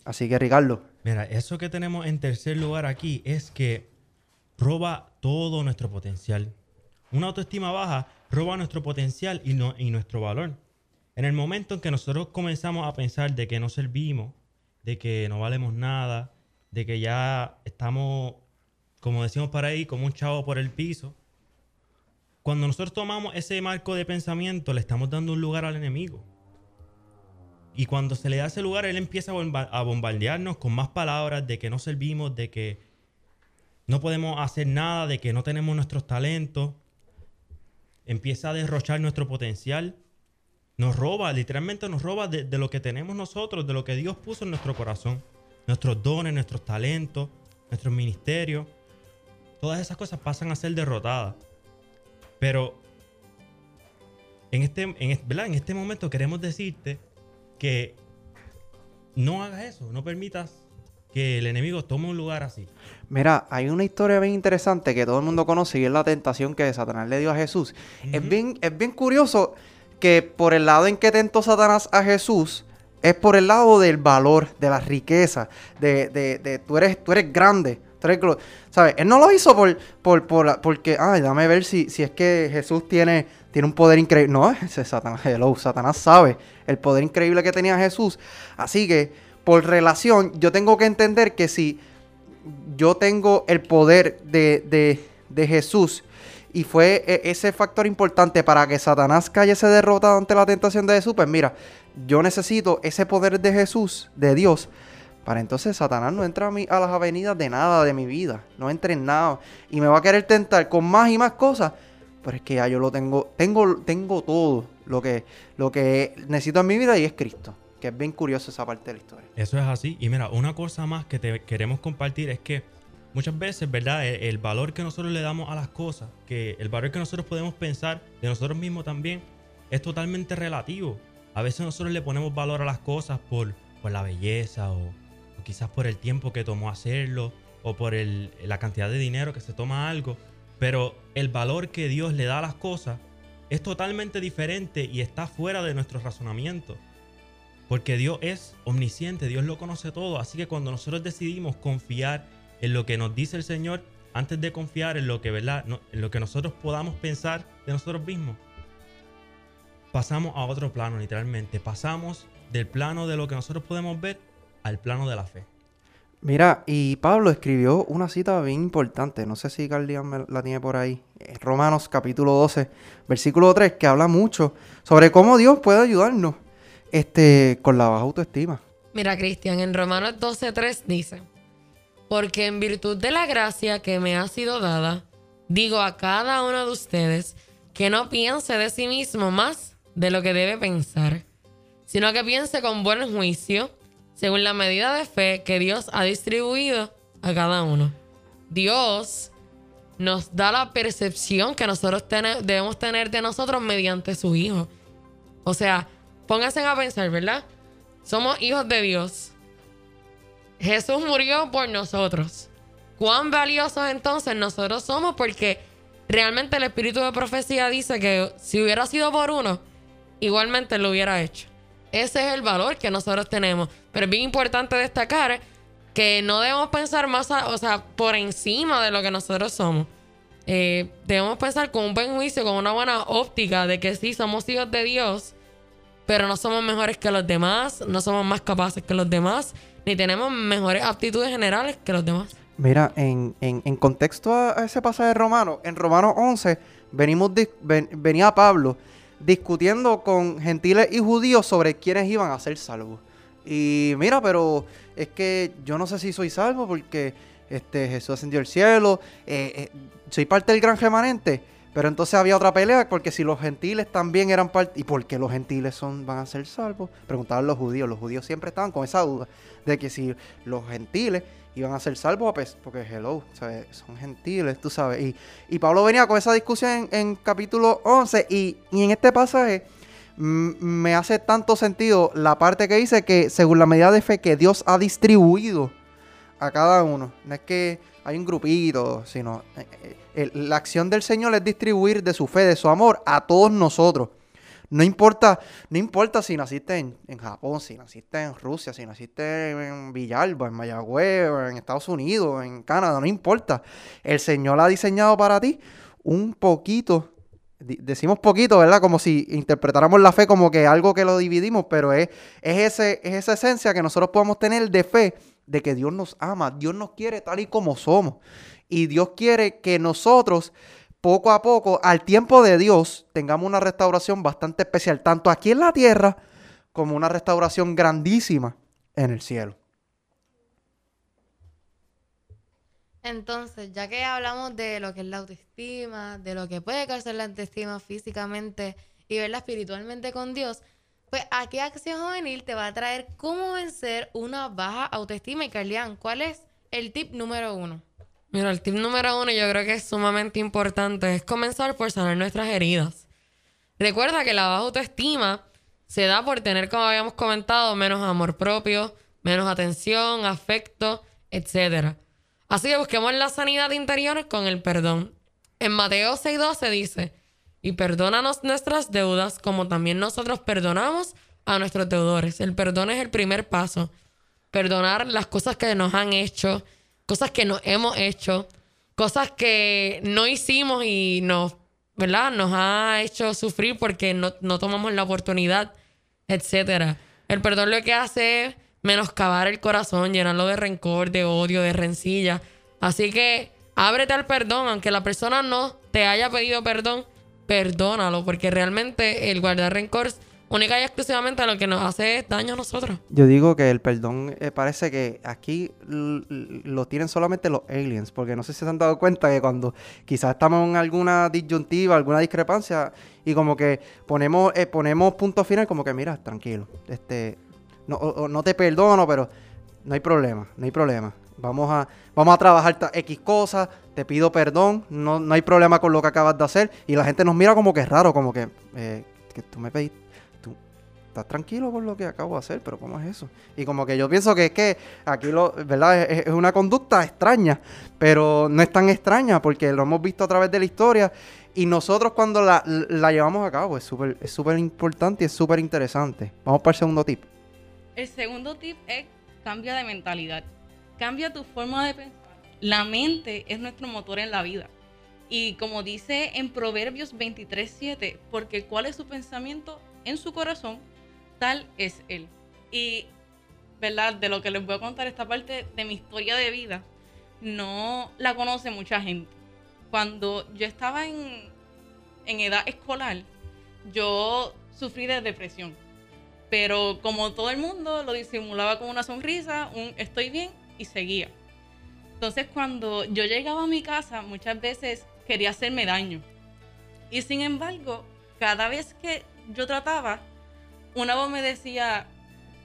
Así que, Ricardo, Mira, eso que tenemos en tercer lugar aquí es que roba todo nuestro potencial. Una autoestima baja roba nuestro potencial y, no- nuestro valor. En el momento en que nosotros comenzamos a pensar de que no servimos, de que no valemos nada, de que ya estamos, como decimos por ahí, como un chavo por el piso, cuando nosotros tomamos ese marco de pensamiento, le estamos dando un lugar al enemigo. Y cuando se le da ese lugar, él empieza a, bomba- a bombardearnos con más palabras de que no servimos, de que no podemos hacer nada, de que no tenemos nuestros talentos. Empieza a derrochar nuestro potencial. Nos roba, literalmente nos roba de, lo que tenemos nosotros, de lo que Dios puso en nuestro corazón. Nuestros dones, nuestros talentos, nuestros ministerios. Todas esas cosas pasan a ser derrotadas. Pero en este, en, en este momento queremos decirte que no hagas eso, no permitas que el enemigo tome un lugar así. mira, hay una historia bien interesante que todo el mundo conoce y es la tentación que Satanás le dio a Jesús. es, bien, es bien curioso que por el lado en que tentó Satanás a Jesús es por el lado del valor, de la riqueza, de, de, de tú, eres, tú eres grande. tú eres glo- ¿Sabes? Él no lo hizo por, por, por- porque, ay, dame ver si, si es que Jesús tiene, tiene un poder increíble. No, ese Satanás, hello, Satanás sabe el poder increíble que tenía Jesús. Así que, por relación, yo tengo que entender que si yo tengo el poder de, de, de Jesús y fue e- ese factor importante para que Satanás cayese derrotado ante la tentación de Jesús, pues mira, yo necesito ese poder de Jesús, de Dios, para entonces Satanás no entra a, mí, a las avenidas de nada de mi vida, no entre en nada y me va a querer tentar con más y más cosas, pero es que ya yo lo tengo, tengo, tengo todo lo que, lo que necesito en mi vida y es Cristo, que es bien curioso esa parte de la historia. Eso es así. Y mira, una cosa más que te queremos compartir es que muchas veces, ¿verdad? El, el valor que nosotros le damos a las cosas, que el valor que nosotros podemos pensar de nosotros mismos también, es totalmente relativo. A veces nosotros le ponemos valor a las cosas por, por la belleza o, o quizás por el tiempo que tomó hacerlo o por el- la cantidad de dinero que se toma algo. Pero el valor que Dios le da a las cosas es totalmente diferente y está fuera de nuestro razonamiento. Porque Dios es omnisciente, Dios lo conoce todo. Así que cuando nosotros decidimos confiar en lo que nos dice el Señor, antes de confiar en lo que, ¿verdad? En lo que nosotros podamos pensar de nosotros mismos, pasamos a otro plano, literalmente. Pasamos del plano de lo que nosotros podemos ver al plano de la fe. Mira, y Pablo escribió una cita bien importante, no sé si Carlian la tiene por ahí, Romanos capítulo 12, versículo 3, que habla mucho sobre cómo Dios puede ayudarnos este, con la baja autoestima. Mira, Cristian, en Romanos 12:3 dice, porque en virtud de la gracia que me ha sido dada, digo a cada uno de ustedes que no piense de sí mismo más de lo que debe pensar, sino que piense con buen juicio, según la medida de fe que Dios ha distribuido a cada uno. Dios nos da la percepción que nosotros debemos tener de nosotros mediante su Hijo. O sea, pónganse a pensar, ¿verdad? Somos hijos de Dios. Jesús murió por nosotros. ¿Cuán valiosos entonces nosotros somos? Porque realmente el espíritu de profecía dice que si hubiera sido por uno, igualmente lo hubiera hecho. Ese es el valor que nosotros tenemos. Pero es bien importante destacar que no debemos pensar más, a- o sea, por encima de lo que nosotros somos. Eh, debemos pensar con un buen juicio, con una buena óptica de que sí somos hijos de Dios, pero no somos mejores que los demás, no somos más capaces que los demás, ni tenemos mejores aptitudes generales que los demás. Mira, en, en- contexto a, ese pasaje de Romano, en Romanos 11 venimos ven- venía Pablo discutiendo con gentiles y judíos sobre quiénes iban a ser salvos. Y mira, pero es que yo no sé si soy salvo porque este, Jesús ascendió al cielo, eh, eh, soy parte del gran remanente. Pero entonces había otra pelea porque si los gentiles también eran parte... ¿Y por qué los gentiles son, van a ser salvos? Preguntaban los judíos. Los judíos siempre estaban con esa duda de que si los gentiles iban a ser salvos, pues, porque hello, ¿sabes? son gentiles, tú sabes. Y, y Pablo venía con esa discusión en, capítulo 11 y, y en este pasaje me hace tanto sentido la parte que dice que según la medida de fe que Dios ha distribuido a cada uno. No es que hay un grupito, sino eh, eh, la acción del Señor es distribuir de su fe, de su amor a todos nosotros. No importa, no importa si naciste en, Japón, si naciste en Rusia, si naciste en Villalba, en Mayagüez, en Estados Unidos, en Canadá, no importa. El Señor ha diseñado para ti un poquito, decimos poquito, ¿verdad? Como si interpretáramos la fe como que algo que lo dividimos, pero es, es, ese, es esa esencia que nosotros podemos tener de fe, de que Dios nos ama, Dios nos quiere tal y como somos. Y Dios quiere que nosotros poco a poco, al tiempo de Dios, tengamos una restauración bastante especial, tanto aquí en la tierra como una restauración grandísima en el cielo. Entonces, ya que hablamos de lo que es la autoestima, de lo que puede causar la autoestima físicamente y verla espiritualmente con Dios, pues aquí Acción Juvenil te va a traer cómo vencer una baja autoestima. Y Carlian, ¿cuál es el tip número uno? Mira, el tip número uno yo creo que es sumamente importante, es comenzar por sanar nuestras heridas. Recuerda que la baja autoestima se da por tener, como habíamos comentado, menos amor propio, menos atención, afecto, etc. Así que busquemos la sanidad interior con el perdón. En Mateo 6:12 dice, y perdónanos nuestras deudas como también nosotros perdonamos a nuestros deudores. El perdón es el primer paso. Perdonar las cosas que nos han hecho, cosas que nos hemos hecho, cosas que no hicimos y nos ¿verdad? Nos ha hecho sufrir porque no, no tomamos la oportunidad, etcétera. El perdón lo que hace es menoscabar el corazón, llenarlo de rencor, de odio, de rencilla. Así que ábrete al perdón, aunque la persona no te haya pedido perdón, perdónalo, porque realmente el guardar rencor única y exclusivamente lo que nos hace daño a nosotros. Yo digo que el perdón eh, parece que aquí lo tienen solamente los aliens, porque no sé si se han dado cuenta que cuando quizás estamos en alguna disyuntiva, alguna discrepancia, y como que ponemos, eh, ponemos punto final, como que mira, tranquilo, este, no, o no te perdono, pero no hay problema, no hay problema. Vamos a, vamos a trabajar X cosas, te pido perdón, no, no hay problema con lo que acabas de hacer. Y la gente nos mira como que es raro, como que, eh, que tú me pediste, tú estás tranquilo por lo que acabo de hacer, pero ¿cómo es eso? Y como que yo pienso que es que aquí, lo, ¿verdad? Es, una conducta extraña, pero no es tan extraña porque lo hemos visto a través de la historia. Y nosotros cuando la, la llevamos a cabo es súper es súper importante y es súper interesante. Vamos para el segundo tip. El segundo tip es cambia de mentalidad. Cambia tu forma de pensar. La mente es nuestro motor en la vida. Y como dice en Proverbios 23:7, porque cuál es su pensamiento en su corazón, tal es él. Y, ¿verdad? De lo que les voy a contar esta parte de mi historia de vida, no la conoce mucha gente. Cuando yo estaba en, en edad escolar, yo sufrí de depresión. Pero como todo el mundo lo disimulaba con una sonrisa, un estoy bien y seguía. Entonces cuando yo llegaba a mi casa muchas veces quería hacerme daño. Y sin embargo, cada vez que yo trataba, una voz me decía,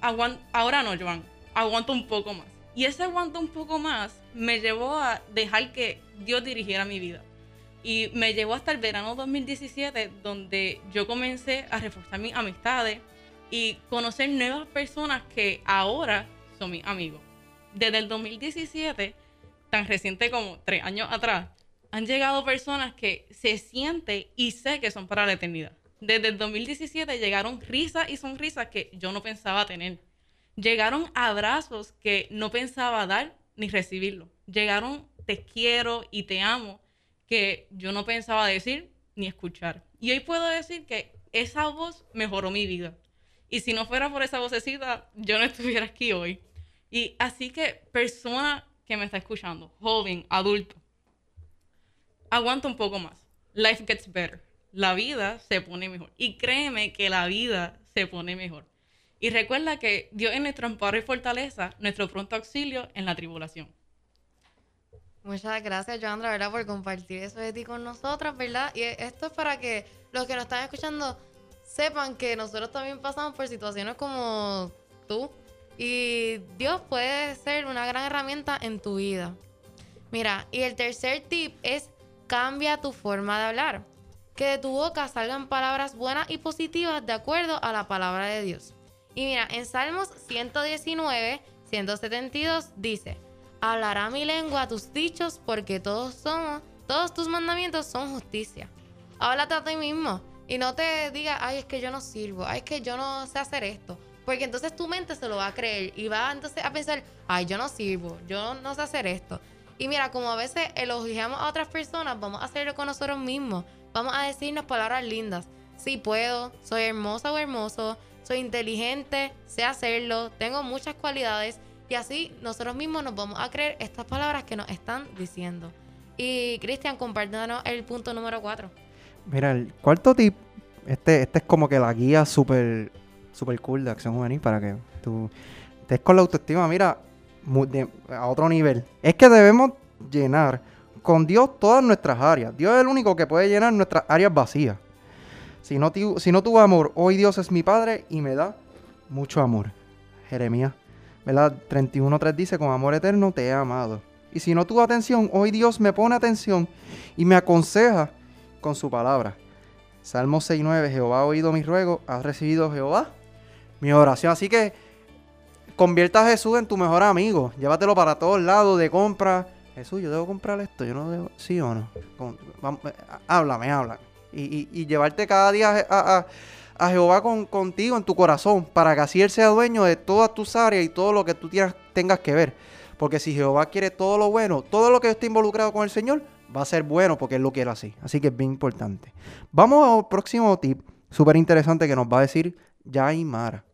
"Aguan- ahora no, Joan, aguanta un poco más. Y ese aguanta un poco más me llevó a dejar que Dios dirigiera mi vida. Y me llevó hasta el verano 2017, donde yo comencé a reforzar mis amistades y conocer nuevas personas que ahora son mis amigos. Desde el 2017, tan reciente como tres años atrás, han llegado personas que se siente y sé que son para la eternidad. Desde el 2017 llegaron risas y sonrisas que yo no pensaba tener. Llegaron abrazos que no pensaba dar ni recibirlo. Llegaron te quiero y te amo que yo no pensaba decir ni escuchar. Y hoy puedo decir que esa voz mejoró mi vida. Y si no fuera por esa vocecita, yo no estuviera aquí hoy. Y así que, persona que me está escuchando, joven, adulto, aguanta un poco más. Life gets better. La vida se pone mejor. Y créeme que la vida se pone mejor. Y recuerda que Dios es nuestro amparo y fortaleza, nuestro pronto auxilio en la tribulación. Muchas gracias, Joandra, ¿verdad? Por compartir eso de ti con nosotras, ¿verdad? Y esto es para que los que nos están escuchando sepan que nosotros también pasamos por situaciones como tú. Y Dios puede ser una gran herramienta en tu vida. Mira, y el tercer tip es cambia tu forma de hablar. Que de tu boca salgan palabras buenas y positivas de acuerdo a la palabra de Dios. Y mira, en Salmos 119, 172 dice, hablará mi lengua tus dichos porque todos somos, todos tus mandamientos son justicia. Háblate a ti mismo y no te digas, ay, es que yo no sirvo, ay, es que yo no sé hacer esto. Porque entonces tu mente se lo va a creer y va entonces a pensar, ay, yo no sirvo, yo no sé hacer esto. Y mira, como a veces elogiamos a otras personas, vamos a hacerlo con nosotros mismos. Vamos a decirnos palabras lindas. Sí puedo, soy hermosa o hermoso, soy inteligente, sé hacerlo, tengo muchas cualidades. Y así nosotros mismos nos vamos a creer estas palabras que nos están diciendo. Y Cristian, compártanos el punto número 4. Mira, el cuarto tip, este, este es como que la guía súper super cool de acción juvenil para que tú estés con la autoestima, mira, a otro nivel. Es que debemos llenar con Dios todas nuestras áreas. Dios es el único que puede llenar nuestras áreas vacías. Si no, si no tuvo amor, hoy Dios es mi Padre y me da mucho amor. Jeremías, ¿verdad? 31.3 dice, con amor eterno te he amado. Y si no tuvo atención, hoy Dios me pone atención y me aconseja con su palabra. Salmo 6.9, Jehová ha oído mi ruego, has recibido Jehová mi oración. Así que convierta a Jesús en tu mejor amigo. Llévatelo para todos lados de compra. Jesús, yo debo comprar esto, yo no debo, sí o no. Con- vamos, eh, háblame, háblame. Y, llevarte cada día a, a- Jehová con, contigo en tu corazón, para que así Él sea dueño de todas tus áreas y todo lo que tú tienes- tengas que ver. Porque si Jehová quiere todo lo bueno, todo lo que esté involucrado con el Señor, va a ser bueno porque Él lo quiere así. Así que es bien importante. Vamos al próximo tip, súper interesante que nos va a decir Yaimara.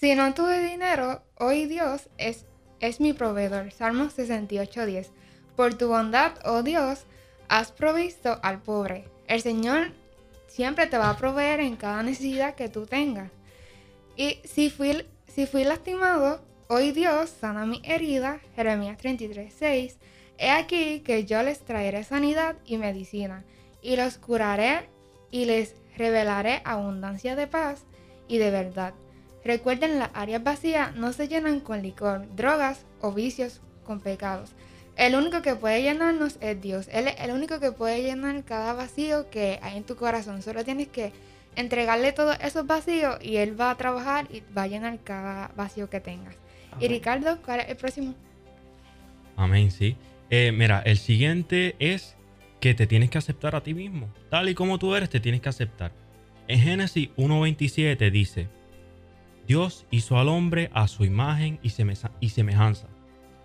Si no tuve dinero, hoy Dios es, es mi proveedor. Salmo 68.10. Por tu bondad, oh Dios, has provisto al pobre. El Señor siempre te va a proveer en cada necesidad que tú tengas. Y si fui, si fui lastimado, hoy Dios sana mi herida. Jeremías 33.6. He aquí que yo les traeré sanidad y medicina, y los curaré y les revelaré abundancia de paz y de verdad. Recuerden, las áreas vacías no se llenan con licor, drogas o vicios con pecados. El único que puede llenarnos es Dios. Él es el único que puede llenar cada vacío que hay en tu corazón. Solo tienes que entregarle todos esos vacíos y Él va a trabajar y va a llenar cada vacío que tengas. Y. Ricardo, ¿cuál es el próximo? Amén, sí. Eh, mira, el siguiente es que te tienes que aceptar a ti mismo. Tal y como tú eres, te tienes que aceptar. En Génesis 1.27 dice, Dios hizo al hombre a su imagen y, semejanza.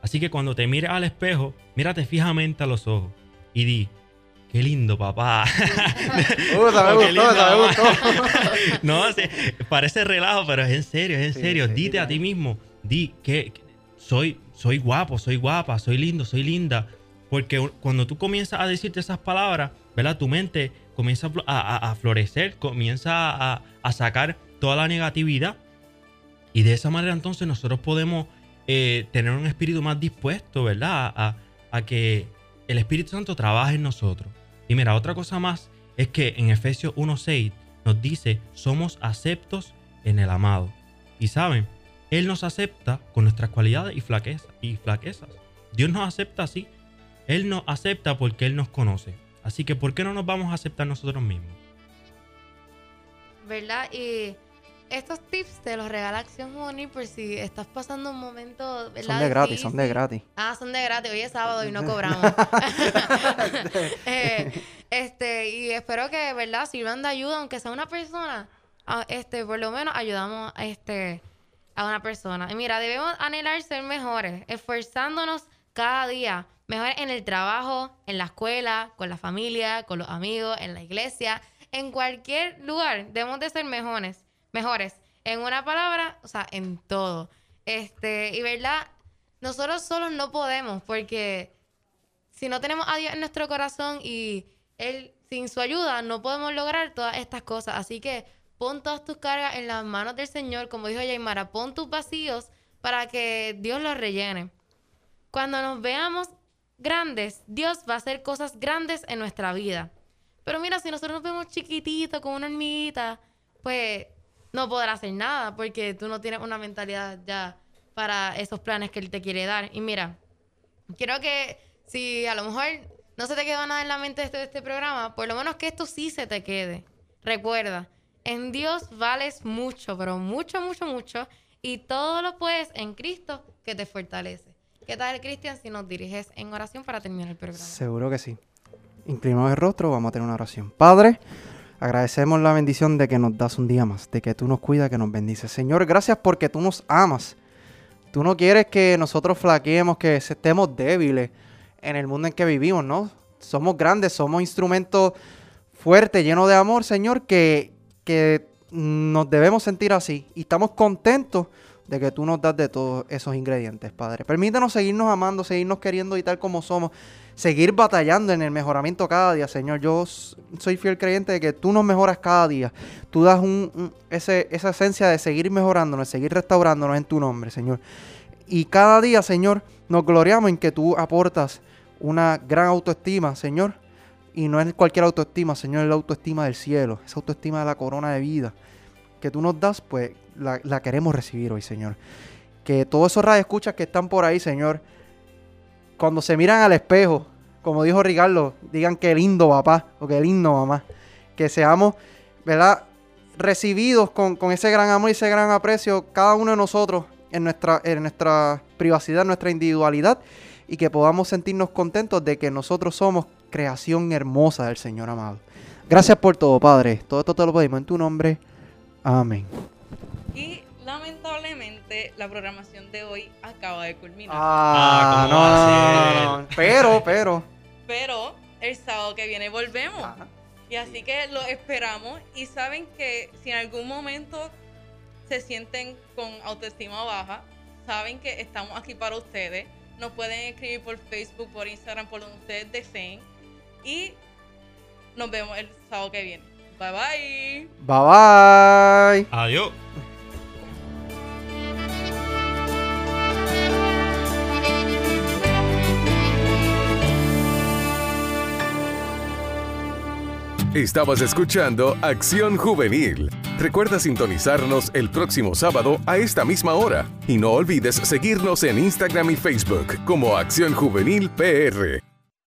Así que cuando te mires al espejo, mírate fijamente a los ojos y di, qué lindo papá. Uh, me Oh, gustó, me gustó. no, parece relajo, pero es en serio, es en Sí, serio. sí, Dite a ti mismo, di que soy, soy guapo, soy guapa, soy lindo, soy linda. Porque cuando tú comienzas a decirte esas palabras, ¿verdad? Tu mente comienza a flo- a, a- a florecer, comienza a, a sacar toda la negatividad. Y de esa manera entonces nosotros podemos eh, tener un espíritu más dispuesto, ¿verdad? A, a que el Espíritu Santo trabaje en nosotros. Y mira, otra cosa más es que en Efesios 1.6 nos dice, somos aceptos en el amado. Y saben, Él nos acepta con nuestras cualidades y, y flaquezas. Dios nos acepta así. Él nos acepta porque Él nos conoce. Así que, ¿por qué no nos vamos a aceptar nosotros mismos? ¿Verdad? Y estos tips te los regala Acción Juvenil por si estás pasando un momento, ¿verdad? Son de gratis, son de gratis. Ah, son de gratis. Hoy es sábado y no cobramos. Eh, este, y espero que, ¿verdad? Sirvan de ayuda, aunque sea una persona. ah, este, por lo menos ayudamos a, este, a una persona. Y mira, debemos anhelar ser mejores, esforzándonos cada día. Mejores en el trabajo, en la escuela, con la familia, con los amigos, en la iglesia, en cualquier lugar. Debemos de ser mejores. Mejores. En una palabra, o sea, en todo. Este, y verdad, nosotros solos no podemos, porque si no tenemos a Dios en nuestro corazón y Él sin su ayuda no podemos lograr todas estas cosas. Así que pon todas tus cargas en las manos del Señor, como dijo Yaimara, pon tus vacíos para que Dios los rellene. Cuando nos veamos grandes, Dios va a hacer cosas grandes en nuestra vida. Pero mira, si nosotros nos vemos chiquititos, como una hormiguita, pues no podrá hacer nada porque tú no tienes una mentalidad ya para esos planes que Él te quiere dar. Y mira, quiero que si a lo mejor no se te quedó nada en la mente de este, de este programa, por lo menos que esto sí se te quede. Recuerda, en Dios vales mucho, pero mucho, mucho, mucho. Y todo lo puedes en Cristo que te fortalece. ¿Qué tal, Cristian, si nos diriges en oración para terminar el programa? Seguro que sí. Inclinamos el rostro, vamos a tener una oración. Padre, agradecemos la bendición de que nos das un día más, de que tú nos cuidas, que nos bendices. Señor, gracias porque tú nos amas. Tú no quieres que nosotros flaqueemos, que estemos débiles en el mundo en que vivimos, ¿no? Somos grandes, somos instrumentos fuertes, llenos de amor, Señor, que, que nos debemos sentir así. Y estamos contentos de que tú nos das de todos esos ingredientes, Padre. Permítanos seguirnos amando, seguirnos queriendo y tal como somos. Seguir batallando en el mejoramiento cada día, Señor. Yo soy fiel creyente de que tú nos mejoras cada día. Tú das un, un- esa esencia de seguir mejorándonos, seguir restaurándonos en tu nombre, Señor. Y cada día, Señor, nos gloriamos en que tú aportas una gran autoestima, Señor. Y no es cualquier autoestima, Señor, es la autoestima del cielo, esa autoestima de la corona de vida que tú nos das, pues la, queremos recibir hoy, Señor. Que todos esos radioescuchas que están por ahí, Señor, cuando se miran al espejo, como dijo Ricardo, digan qué lindo papá o qué lindo mamá. Que seamos, ¿verdad? Recibidos con, con ese gran amor y ese gran aprecio, cada uno de nosotros en nuestra, en nuestra privacidad, en nuestra individualidad, y que podamos sentirnos contentos de que nosotros somos creación hermosa del Señor amado. Gracias por todo, Padre. Todo esto te lo pedimos en tu nombre. Amén. La programación de hoy acaba de culminar. Ah, ¿cómo no, va a no, no. Pero, pero. Pero el sábado que viene volvemos. Ajá. Y así que lo esperamos. Y saben que si en algún momento se sienten con autoestima baja, saben que estamos aquí para ustedes. Nos pueden escribir por Facebook, por Instagram, por donde ustedes deseen. Y nos vemos el sábado que viene. Bye bye. Bye bye. Adiós. Estabas escuchando Acción Juvenil. Recuerda sintonizarnos el próximo sábado a esta misma hora y no olvides seguirnos en Instagram y Facebook como Acción Juvenil PR.